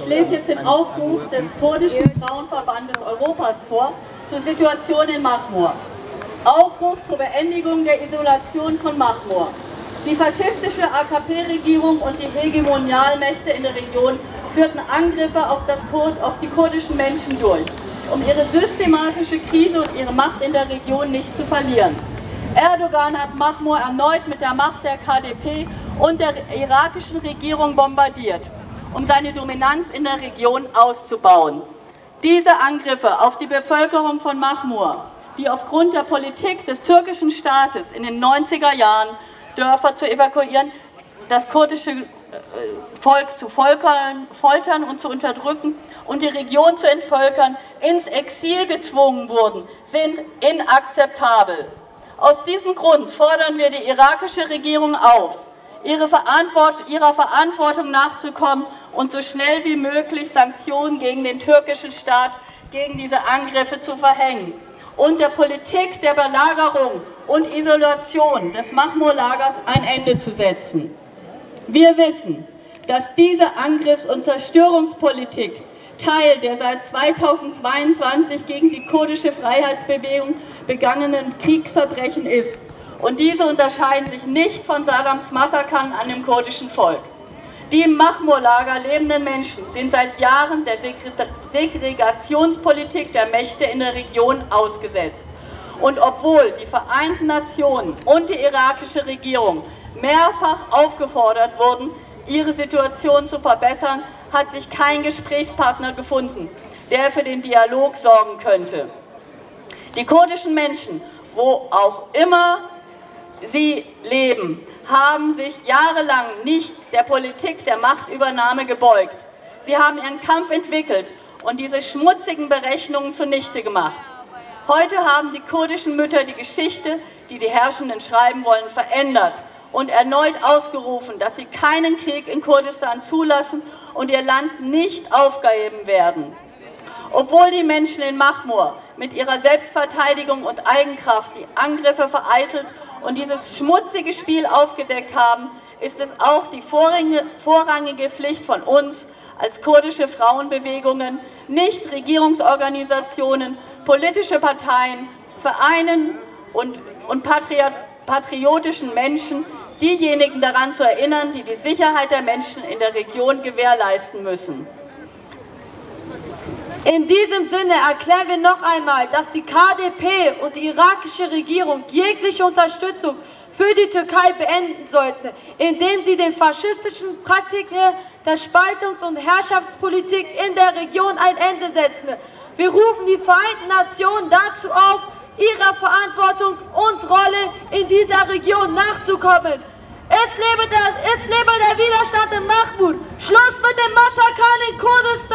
Ich lese jetzt den Aufruf des kurdischen Frauenverbandes Europas vor zur Situation in Mahmur. Aufruf zur Beendigung der Isolation von Mahmur. Die faschistische AKP-Regierung und die Hegemonialmächte in der Region führten Angriffe auf, Kurd, auf die kurdischen Menschen durch, um ihre systematische Krise und ihre Macht in der Region nicht zu verlieren. Erdogan hat Mahmur erneut mit der Macht der KDP und der irakischen Regierung bombardiert, um seine Dominanz in der Region auszubauen. Diese Angriffe auf die Bevölkerung von Mahmur, die aufgrund der Politik des türkischen Staates in den 90er Jahren Dörfer zu evakuieren, das kurdische äh, Volk zu foltern und zu unterdrücken und die Region zu entvölkern, ins Exil gezwungen wurden, sind inakzeptabel. Aus diesem Grund fordern wir die irakische Regierung auf, ihrer Verantwortung nachzukommen und so schnell wie möglich Sanktionen gegen den türkischen Staat, gegen diese Angriffe zu verhängen und der Politik der Belagerung und Isolation des Mahmur-Lagers ein Ende zu setzen. Wir wissen, dass diese Angriffs- und Zerstörungspolitik Teil der seit 2022 gegen die kurdische Freiheitsbewegung begangenen Kriegsverbrechen ist. Und diese unterscheiden sich nicht von Saddams Massakern an dem kurdischen Volk. Die im Mahmur-Lager lebenden Menschen sind seit Jahren der Segregationspolitik der Mächte in der Region ausgesetzt. Und obwohl die Vereinten Nationen und die irakische Regierung mehrfach aufgefordert wurden, ihre Situation zu verbessern, hat sich kein Gesprächspartner gefunden, der für den Dialog sorgen könnte. Die kurdischen Menschen, wo auch immer sie leben, haben sich jahrelang nicht der Politik der Machtübernahme gebeugt. Sie haben ihren Kampf entwickelt und diese schmutzigen Berechnungen zunichte gemacht. Heute haben die kurdischen Mütter die Geschichte, die die Herrschenden schreiben wollen, verändert und erneut ausgerufen, dass sie keinen Krieg in Kurdistan zulassen und ihr Land nicht aufgeben werden. Obwohl die Menschen in Mahmur mit ihrer Selbstverteidigung und Eigenkraft die Angriffe vereitelt und dieses schmutzige Spiel aufgedeckt haben, ist es auch die vorrangige Pflicht von uns als kurdische Frauenbewegungen, Nichtregierungsorganisationen, politische Parteien, Vereinen und, und patriotischen Menschen, diejenigen daran zu erinnern, die die Sicherheit der Menschen in der Region gewährleisten müssen. In diesem Sinne erklären wir noch einmal, dass die KDP und die irakische Regierung jegliche Unterstützung für die Türkei beenden sollten, indem sie den faschistischen Praktiken der Spaltungs- und Herrschaftspolitik in der Region ein Ende setzen. Wir rufen die Vereinten Nationen dazu auf, ihrer Verantwortung und Rolle in dieser Region nachzukommen. Es lebe der, es lebe der Widerstand in Mahmud. Schluss mit den Massakern in Kurdistan.